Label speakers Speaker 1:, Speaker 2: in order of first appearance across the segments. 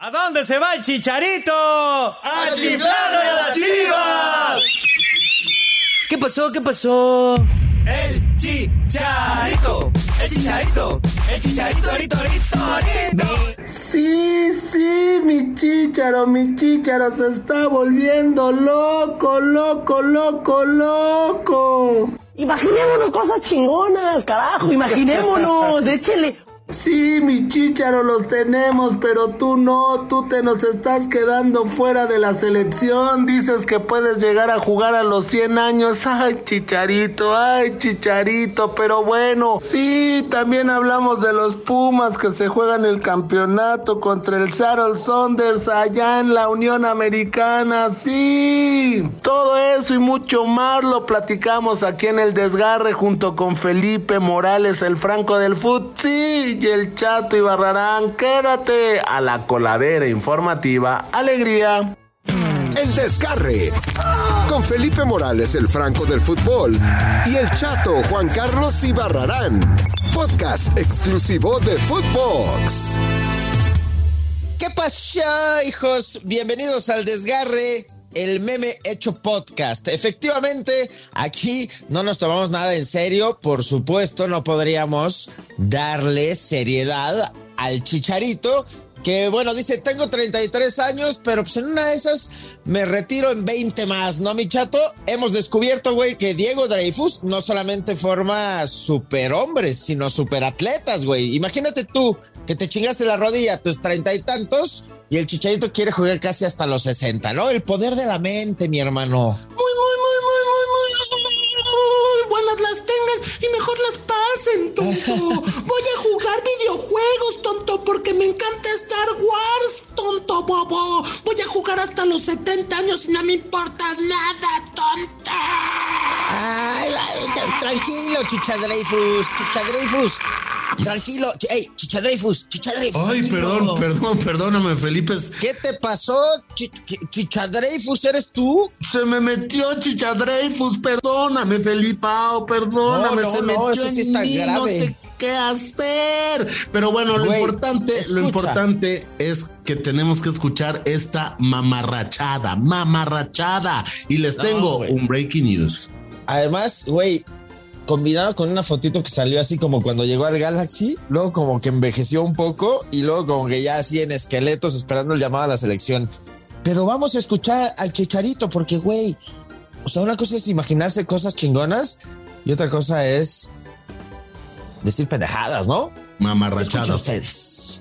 Speaker 1: ¿A dónde se va el chicharito?
Speaker 2: ¡A chiflarle a las chivas!
Speaker 1: ¿Qué pasó? ¿Qué pasó?
Speaker 2: El chicharito, el chicharito, el chicharito, ahorita, ahorita,
Speaker 3: Sí, sí, mi chicharo, mi chicharo se está volviendo loco, loco, loco, loco.
Speaker 4: Imaginémonos cosas chingonas, carajo, imaginémonos, échele
Speaker 3: Sí, mi chicharo los tenemos, pero tú no, tú te nos estás quedando fuera de la selección. Dices que puedes llegar a jugar a los 100 años. Ay, chicharito, ay, chicharito, pero bueno. Sí, también hablamos de los Pumas que se juegan el campeonato contra el Seattle Saunders allá en la Unión Americana. Sí, todo eso y mucho más lo platicamos aquí en el desgarre junto con Felipe Morales, el Franco del Foot. Sí y el Chato y Barrarán. Quédate a la coladera informativa. Alegría.
Speaker 5: El desgarre. Con Felipe Morales, el Franco del fútbol. Y el Chato Juan Carlos Ibarrarán. Podcast exclusivo de Footbox.
Speaker 6: ¿Qué pasó, hijos? Bienvenidos al desgarre el meme hecho podcast. Efectivamente, aquí no nos tomamos nada en serio. Por supuesto, no podríamos darle seriedad al chicharito. Que bueno, dice, tengo 33 años, pero pues en una de esas me retiro en 20 más, ¿no, mi chato? Hemos descubierto, güey, que Diego Dreyfus no solamente forma superhombres, sino superatletas, güey. Imagínate tú que te chingaste la rodilla a tus treinta y tantos y el Chicharito quiere jugar casi hasta los 60, ¿no? El poder de la mente, mi hermano.
Speaker 7: Muy, muy, muy, muy, muy, muy, muy buenas las tengan y mejor las pasen, tonto. Voy a jugar videojuegos, tonto, porque me encanta Star Wars, tonto, bobo. Voy a jugar hasta los 70 años y no me importa nada, tonto.
Speaker 6: Ay, tranquilo, Chichadreifus, Chichadreifus. Tranquilo, ey, Chichadreifus, Chichadreifus.
Speaker 8: Ay, perdón, perdón, perdóname, Felipe.
Speaker 6: ¿Qué te pasó, Ch Chichadreifus? ¿Eres tú?
Speaker 8: Se me metió Chichadreifus, perdóname, Felipao, perdóname,
Speaker 6: no, no,
Speaker 8: se
Speaker 6: no,
Speaker 8: metió
Speaker 6: sí
Speaker 8: en
Speaker 6: está
Speaker 8: mí,
Speaker 6: grave.
Speaker 8: no sé qué hacer. Pero bueno, lo importante,
Speaker 6: escucha.
Speaker 8: lo importante es que tenemos que escuchar esta mamarrachada, mamarrachada. Y les tengo
Speaker 6: güey.
Speaker 8: un breaking news.
Speaker 6: Además, güey, combinado con una fotito que salió así como cuando llegó al Galaxy, luego como que envejeció un poco y luego como que ya así en esqueletos esperando el llamado a la selección. Pero vamos a escuchar al Chicharito porque, güey, o sea, una cosa es imaginarse cosas chingonas y otra cosa es decir pendejadas, ¿no?
Speaker 8: Mamarrachadas.
Speaker 6: ustedes.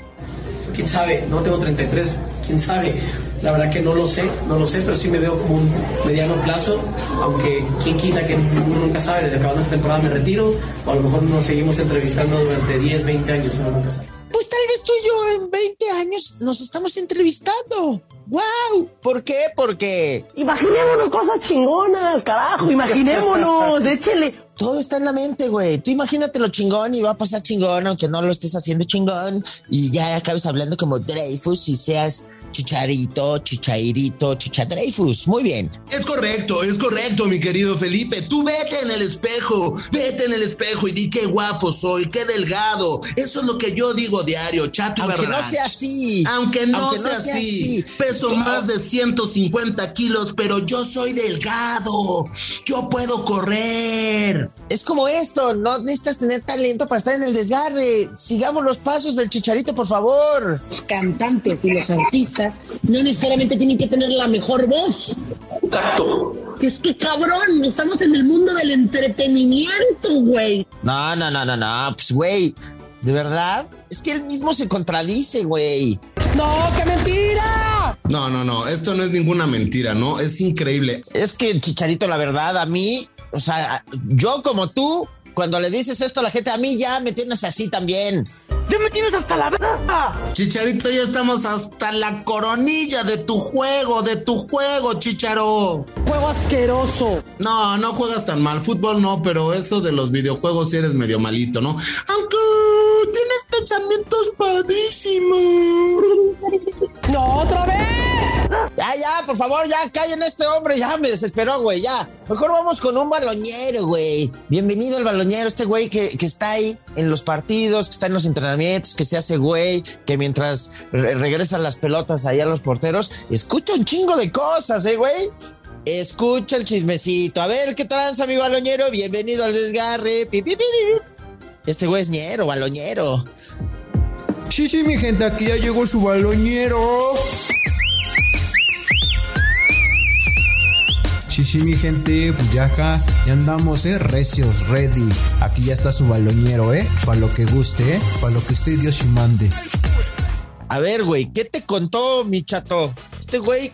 Speaker 9: quién sabe, no tengo 33, quién sabe. La verdad que no lo sé, no lo sé, pero sí me veo como un mediano plazo, aunque quién quita que uno nunca sabe, desde acabando esta temporada me retiro, o a lo mejor nos seguimos entrevistando durante 10, 20 años, uno nunca sabe.
Speaker 6: Pues tal vez tú y yo en 20 años nos estamos entrevistando. ¡Wow! ¿Por qué? Porque
Speaker 4: Imaginémonos cosas chingonas, carajo, imaginémonos, échele.
Speaker 6: todo está en la mente, güey. Tú imagínate lo chingón y va a pasar chingón, aunque no lo estés haciendo chingón. Y ya acabes hablando como Dreyfus y seas chicharito, chichairito, chichadreyfus. Muy bien.
Speaker 8: Es correcto, es correcto, mi querido Felipe. Tú vete en el espejo, vete en el espejo y di qué guapo soy, qué delgado. Eso es lo que yo digo diario, chato y
Speaker 6: Aunque no sea así.
Speaker 8: Aunque no,
Speaker 6: Aunque
Speaker 8: sea, así. Peso más de 150 kilos, pero yo soy delgado. Yo puedo correr.
Speaker 6: Es como esto, no necesitas tener talento para estar en el desgarre. Sigamos los pasos del chicharito, por favor.
Speaker 10: los cantantes y los artistas no necesariamente tienen que tener la mejor voz. Es que cabrón, estamos en el mundo del entretenimiento, güey.
Speaker 6: No, no, no, no, no. Pues, güey, de verdad, es que él mismo se contradice, güey.
Speaker 4: ¡No, qué mentira!
Speaker 8: No, no, no, esto no es ninguna mentira, ¿no? Es increíble.
Speaker 6: Es que, Chicharito, la verdad, a mí, o sea, yo como tú, cuando le dices esto a la gente, a mí ya me tienes así también.
Speaker 4: ¡Ya me tienes hasta la verga!
Speaker 8: Chicharito, ya estamos hasta la coronilla de tu juego, de tu juego, Chicharo.
Speaker 4: ¡Juego asqueroso!
Speaker 8: No, no juegas tan mal. Fútbol no, pero eso de los videojuegos sí eres medio malito, ¿no? Aunque tienes pensamientos padrísimos.
Speaker 4: ¡No, otra vez!
Speaker 6: Ay, ya, por favor, ya, callen a este hombre, ya me desesperó, güey, ya. Mejor vamos con un baloñero, güey. Bienvenido al baloñero, este güey que, que, está ahí en los partidos, que está en los entrenamientos, que se hace güey, que mientras re regresan las pelotas ahí a los porteros, escucha un chingo de cosas, ¿eh, güey? Escucha el chismecito. A ver, ¿qué tranza, mi baloñero? Bienvenido al desgarre. Este güey es ñero, baloñero.
Speaker 11: Sí, sí, mi gente, aquí ya llegó su baloñero. Sí, sí, mi gente, pues ya acá ya andamos, eh, recios, ready. Aquí ya está su baloñero, eh, para lo que guste, eh, para lo que esté Dios y mande.
Speaker 6: A ver, güey, ¿qué te contó mi chato? Este güey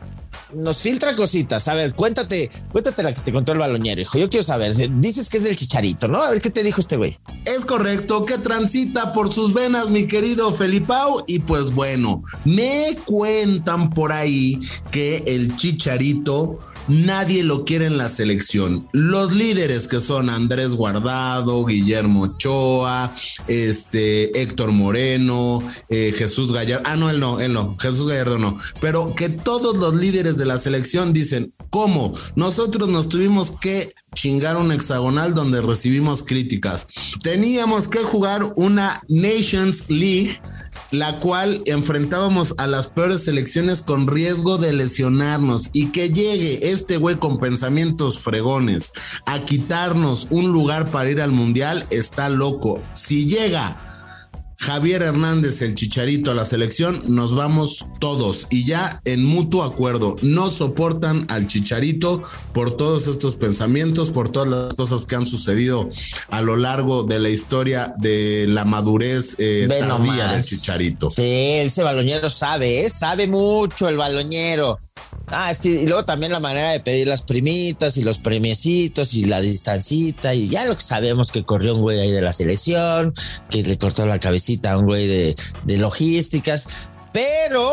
Speaker 6: nos filtra cositas. A ver, cuéntate, cuéntate la que te contó el baloñero, hijo. Yo quiero saber. Dices que es del chicharito, ¿no? A ver qué te dijo este güey.
Speaker 8: Es correcto, que transita por sus venas, mi querido Felipao. Y pues bueno, me cuentan por ahí que el chicharito nadie lo quiere en la selección. Los líderes que son Andrés Guardado, Guillermo Ochoa, este, Héctor Moreno, eh, Jesús Gallardo. Ah, no, él no, él no, Jesús Gallardo no. Pero que todos los líderes de la selección dicen, ¿cómo? Nosotros nos tuvimos que chingar un hexagonal donde recibimos críticas. Teníamos que jugar una Nations League la cual enfrentábamos a las peores selecciones con riesgo de lesionarnos y que llegue este güey con pensamientos fregones a quitarnos un lugar para ir al mundial está loco. Si llega Javier Hernández, el chicharito a la selección, nos vamos todos y ya en mutuo acuerdo. No soportan al chicharito por todos estos pensamientos, por todas las cosas que han sucedido a lo largo de la historia de la madurez eh, tardía del chicharito.
Speaker 6: Sí, ese baloñero sabe, ¿eh? sabe mucho el baloñero. Ah, es que y luego también la manera de pedir las primitas y los premiecitos y la distancita y ya lo que sabemos que corrió un güey ahí de la selección, que le cortó la cabecita a un güey de, de logísticas, pero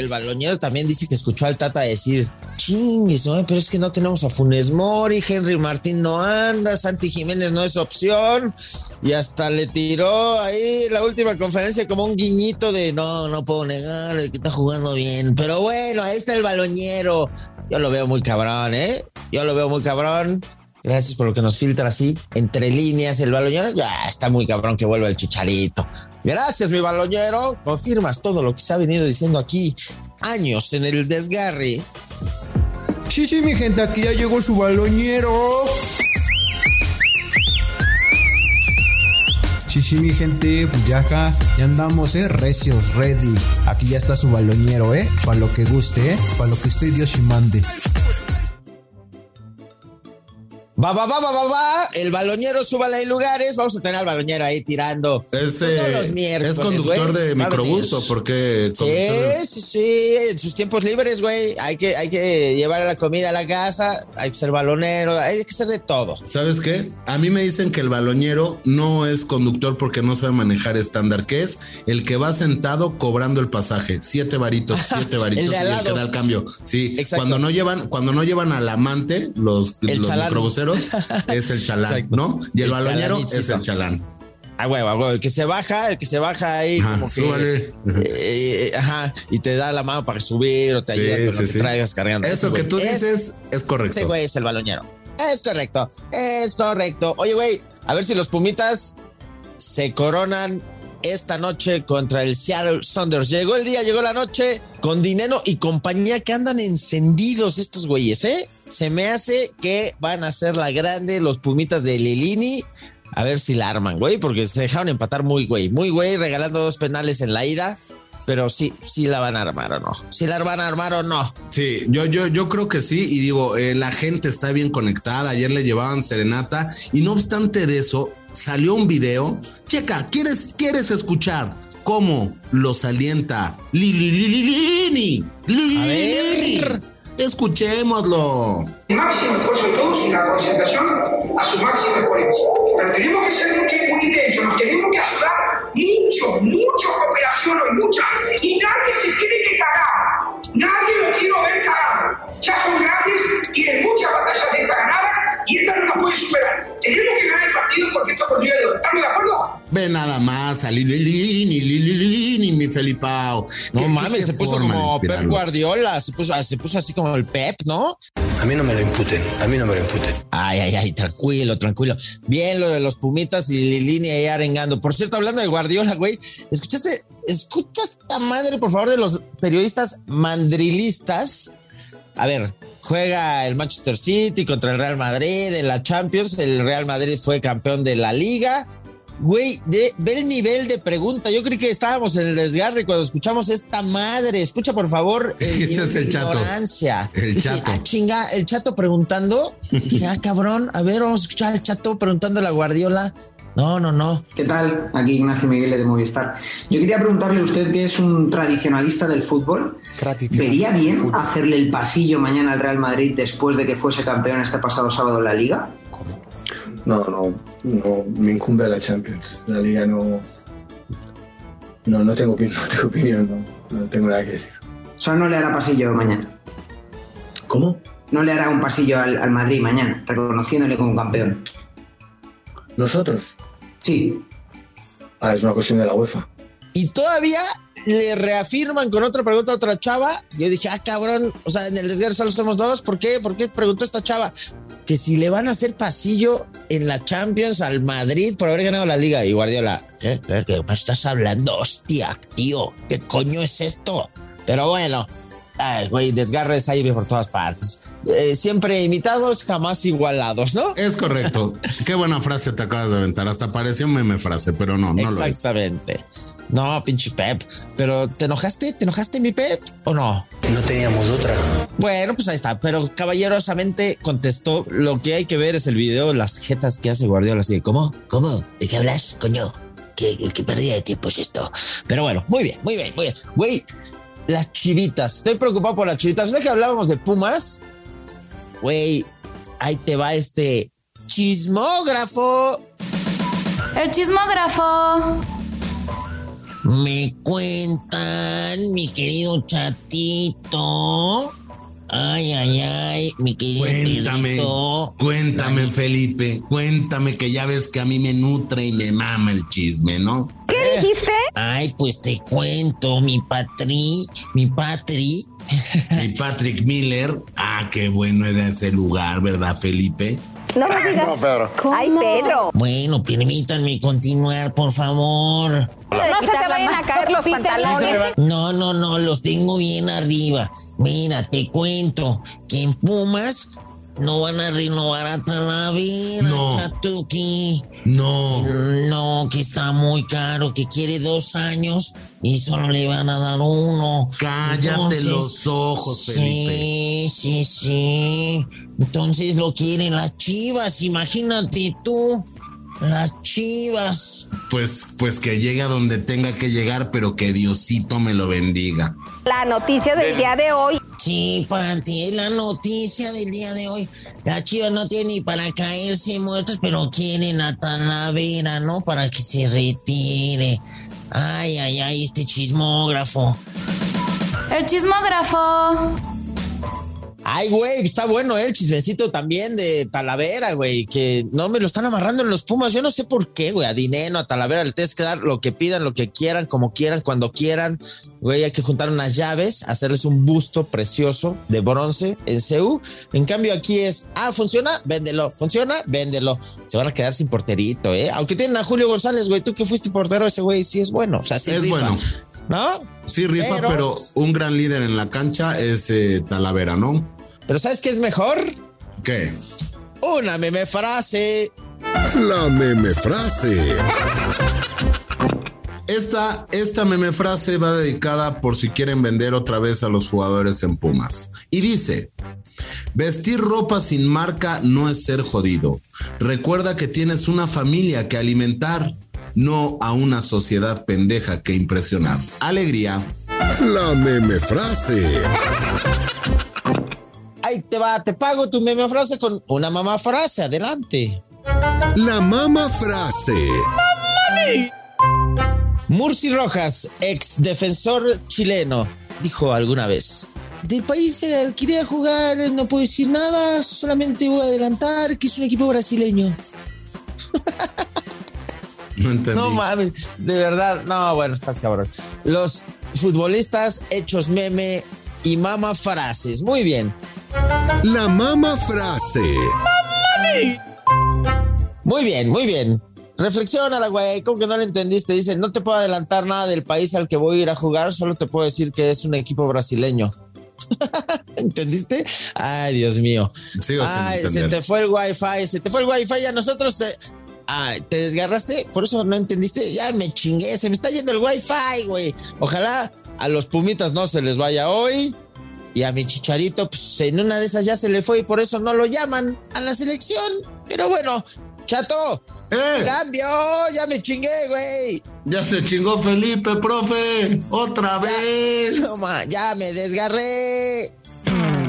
Speaker 6: el baloñero también dice que escuchó al Tata decir, chingues, ¿no? pero es que no tenemos a Funes Mori, Henry Martín no anda, Santi Jiménez no es opción, y hasta le tiró ahí la última conferencia como un guiñito de, no, no puedo negar que está jugando bien, pero bueno, ahí está el baloñero, yo lo veo muy cabrón, ¿eh? Yo lo veo muy cabrón. Gracias por lo que nos filtra así, entre líneas el baloñero. Ya está muy cabrón que vuelva el chicharito. Gracias, mi baloñero. Confirmas todo lo que se ha venido diciendo aquí años en el desgarre.
Speaker 11: Sí, sí, mi gente, aquí ya llegó su baloñero. Sí, sí, mi gente, pues ya acá ya andamos, eh, recios, ready. Aquí ya está su baloñero, eh, para lo que guste, eh, para lo que esté Dios y mande.
Speaker 6: Va, va, va, va, va, va. El baloñero súbale en lugares. Vamos a tener al baloñero ahí tirando.
Speaker 8: Ese todos los miércoles, es conductor wey. de microbús o porque.
Speaker 6: Sí, sí, sí. En sus tiempos libres, güey. Hay que, hay que llevar la comida a la casa. Hay que ser balonero. Hay que ser de todo.
Speaker 8: ¿Sabes qué? A mí me dicen que el balonero no es conductor porque no sabe manejar estándar, que es el que va sentado cobrando el pasaje. Siete varitos, siete varitos
Speaker 6: el de
Speaker 8: y el que da el cambio. Sí. Exacto. Cuando no llevan, cuando no llevan al amante, los,
Speaker 6: el
Speaker 8: los microbuseros es el chalán, Exacto. ¿no? Y el, el balonero es el chalán.
Speaker 6: Ah, huevo, huevo, el que se baja, el que se baja ahí, ajá, como que. Eh, eh, ajá, y te da la mano para subir o te ayuda sí, con sí, lo que sí. traigas cargando.
Speaker 8: Eso que tú dices es, es correcto.
Speaker 6: Ese güey es el baloñero. Es correcto, es correcto. Oye, güey, a ver si los Pumitas se coronan esta noche contra el Seattle Saunders. Llegó el día, llegó la noche con dinero y compañía que andan encendidos estos güeyes, ¿eh? Se me hace que van a ser la grande los Pumitas de Lilini. A ver si la arman, güey, porque se dejaron empatar muy, güey. Muy, güey, regalando dos penales en la ida. Pero sí, sí la van a armar o no. Si la van a armar o no.
Speaker 8: Sí, yo, yo, yo creo que sí. Y digo, eh, la gente está bien conectada. Ayer le llevaban serenata. Y no obstante de eso, salió un video. Checa, ¿quieres, quieres escuchar cómo los alienta Lili Lili Lili?
Speaker 6: A ver.
Speaker 8: Escuchémoslo.
Speaker 12: El máximo esfuerzo de todos y la concentración a su máximo exponencia. Pero tenemos que ser mucho intensos, nos tenemos que ayudar mucho, mucho cooperación hoy, mucha. Y nadie
Speaker 8: Ve nada más a Lililini, Lililini, mi Felipao.
Speaker 6: No
Speaker 8: ¿Qué-
Speaker 6: mames,
Speaker 8: qué
Speaker 6: se puso como Pep? Guardiola, se puso, se puso así como el Pep, ¿no?
Speaker 1: A mí no me lo imputen, a mí no me lo imputen.
Speaker 6: Ay, ay, ay, tranquilo, tranquilo. Bien lo de los Pumitas y Lilini ahí arengando. Por cierto, hablando de Guardiola, güey, ¿escuchaste? Escucha esta madre, por favor, de los periodistas mandrilistas. A ver, juega el Manchester City contra el Real Madrid en la Champions. El Real Madrid fue campeón de la liga. Güey, de, ve el nivel de pregunta. Yo creí que estábamos en el desgarre cuando escuchamos esta madre. Escucha, por favor.
Speaker 8: Este
Speaker 6: nivel
Speaker 8: es el
Speaker 6: de
Speaker 8: chato.
Speaker 6: ignorancia.
Speaker 8: El chato.
Speaker 6: ah, chinga, el chato preguntando. Dije, ah, cabrón, a ver, vamos a escuchar al chato preguntando a la Guardiola. No, no, no.
Speaker 13: ¿Qué tal? Aquí Ignacio Miguel de Movistar. Yo quería preguntarle a usted que es un tradicionalista del fútbol. ¿Vería bien hacerle el pasillo mañana al Real Madrid después de que fuese campeón este pasado sábado en la Liga?
Speaker 14: No, no, no me incumbe la Champions. La liga no. No, no tengo opinión, no tengo opinión, no, no tengo nada que decir.
Speaker 13: O sea, no le hará pasillo mañana.
Speaker 14: ¿Cómo?
Speaker 13: No le hará un pasillo al, al Madrid mañana, reconociéndole como campeón.
Speaker 14: ¿Nosotros?
Speaker 13: Sí.
Speaker 14: Ah, es una cuestión de la UEFA.
Speaker 6: Y todavía le reafirman con otra pregunta a otra chava. Yo dije, ah, cabrón, o sea, en el desgarre solo somos dos. ¿Por qué? ¿Por qué preguntó esta chava? Que si le van a hacer pasillo en la Champions al Madrid por haber ganado la liga. Y Guardiola, ¿qué, qué, qué estás hablando? Hostia, tío, ¿qué coño es esto? Pero bueno, ay, güey, desgarres ahí por todas partes. Eh, siempre imitados, jamás igualados, ¿no?
Speaker 8: Es correcto. Qué buena frase te acabas de aventar. Hasta pareció meme frase, pero no, no lo es.
Speaker 6: Exactamente. No, pinche Pep. Pero ¿te enojaste? ¿Te enojaste, mi Pep? ¿O no?
Speaker 1: No teníamos otra.
Speaker 6: Bueno, pues ahí está. Pero caballerosamente contestó: Lo que hay que ver es el video, las jetas que hace Guardiola. Así de, ¿cómo? ¿Cómo? ¿De qué hablas, coño? ¿Qué, qué pérdida de tiempo es esto? Pero bueno, muy bien, muy bien, muy bien. Güey, las chivitas. Estoy preocupado por las chivitas. ¿Sabes que hablábamos de Pumas? Güey, ahí te va este chismógrafo.
Speaker 15: El chismógrafo.
Speaker 6: Me cuentan, mi querido chatito. Ay, ay, ay, mi querido
Speaker 8: Cuéntame,
Speaker 6: Pedrito.
Speaker 8: cuéntame, Felipe. Cuéntame que ya ves que a mí me nutre y me mama el chisme, ¿no?
Speaker 15: ¿Qué dijiste?
Speaker 6: Ay, pues te cuento, mi patri, mi patri.
Speaker 8: Y Patrick Miller. Ah, qué bueno era ese lugar, ¿verdad, Felipe?
Speaker 15: No me digas. Ay, Pedro.
Speaker 6: Bueno, permítanme continuar, por favor.
Speaker 15: No se te vayan a caer los pantalones.
Speaker 6: No, no, no, los tengo bien arriba. Mira, te cuento que en Pumas no van a renovar a Talavera,
Speaker 8: No.
Speaker 6: Chatuki.
Speaker 8: No.
Speaker 6: No, que está muy caro, que quiere dos años y solo le van a dar uno.
Speaker 8: Cállate los ojos, Felipe.
Speaker 6: Sí, sí, sí. Entonces lo quieren las chivas, imagínate tú. Las chivas.
Speaker 8: Pues, pues que llegue a donde tenga que llegar, pero que Diosito me lo bendiga.
Speaker 15: La noticia del día de hoy.
Speaker 6: Sí, Panti, es la noticia del día de hoy. Las chivas no tienen ni para caerse muertos, pero quieren a Talavera, ¿no? Para que se retire. Ay, ay, ay, este chismógrafo.
Speaker 15: El chismógrafo.
Speaker 6: Ay, güey, está bueno el chismecito también de Talavera, güey, que no me lo están amarrando en los Pumas. Yo no sé por qué, güey, a Dineno, a Talavera le tienes que dar lo que pidan, lo que quieran, como quieran, cuando quieran. Güey, hay que juntar unas llaves, hacerles un busto precioso de bronce en CU. En cambio, aquí es, ah, funciona, véndelo, funciona, véndelo. Se van a quedar sin porterito, ¿eh? Aunque tienen a Julio González, güey, tú que fuiste portero, ese güey sí es bueno, o sea, sí
Speaker 8: Es
Speaker 6: rifa,
Speaker 8: bueno.
Speaker 6: ¿No?
Speaker 8: Sí, rifa,
Speaker 6: Pero-
Speaker 8: pero, un gran líder en la cancha es eh, Talavera, ¿no?
Speaker 6: Pero ¿sabes qué es mejor?
Speaker 8: ¿Qué?
Speaker 6: Una meme frase.
Speaker 5: La meme frase.
Speaker 8: Esta, esta meme frase va dedicada por si quieren vender otra vez a los jugadores en Pumas. Y dice, vestir ropa sin marca no es ser jodido. Recuerda que tienes una familia que alimentar, no a una sociedad pendeja que impresionar. Alegría.
Speaker 5: La meme frase.
Speaker 6: Ahí te va, te pago tu meme frase con una mamá frase. Adelante.
Speaker 5: La mama frase.
Speaker 6: Murci Rojas, ex defensor chileno, dijo alguna vez: Del país al que quería jugar, no puedo decir nada, solamente voy a adelantar que es un equipo brasileño.
Speaker 8: No entendí.
Speaker 6: No mames, de verdad, no, bueno, estás cabrón. Los futbolistas hechos meme y mama frases. Muy bien.
Speaker 5: La mama frase.
Speaker 6: Muy bien, muy bien. Reflexiona, güey. ¿Cómo que no lo entendiste? Dice, no te puedo adelantar nada del país al que voy a ir a jugar, solo te puedo decir que es un equipo brasileño. ¿Entendiste? Ay, Dios mío.
Speaker 8: Sigo sin
Speaker 6: Ay, se te fue el wifi, se te fue el wifi. A nosotros te. Ay, te desgarraste, por eso no entendiste. Ya me chingué, se me está yendo el wifi, güey. Ojalá a los pumitas no se les vaya hoy. Y a mi chicharito, pues en una de esas ya se le fue y por eso no lo llaman a la selección. Pero bueno, chato, cambio, ya me chingué, güey.
Speaker 8: Ya se chingó Felipe, profe. Otra vez.
Speaker 6: Toma, ya me desgarré.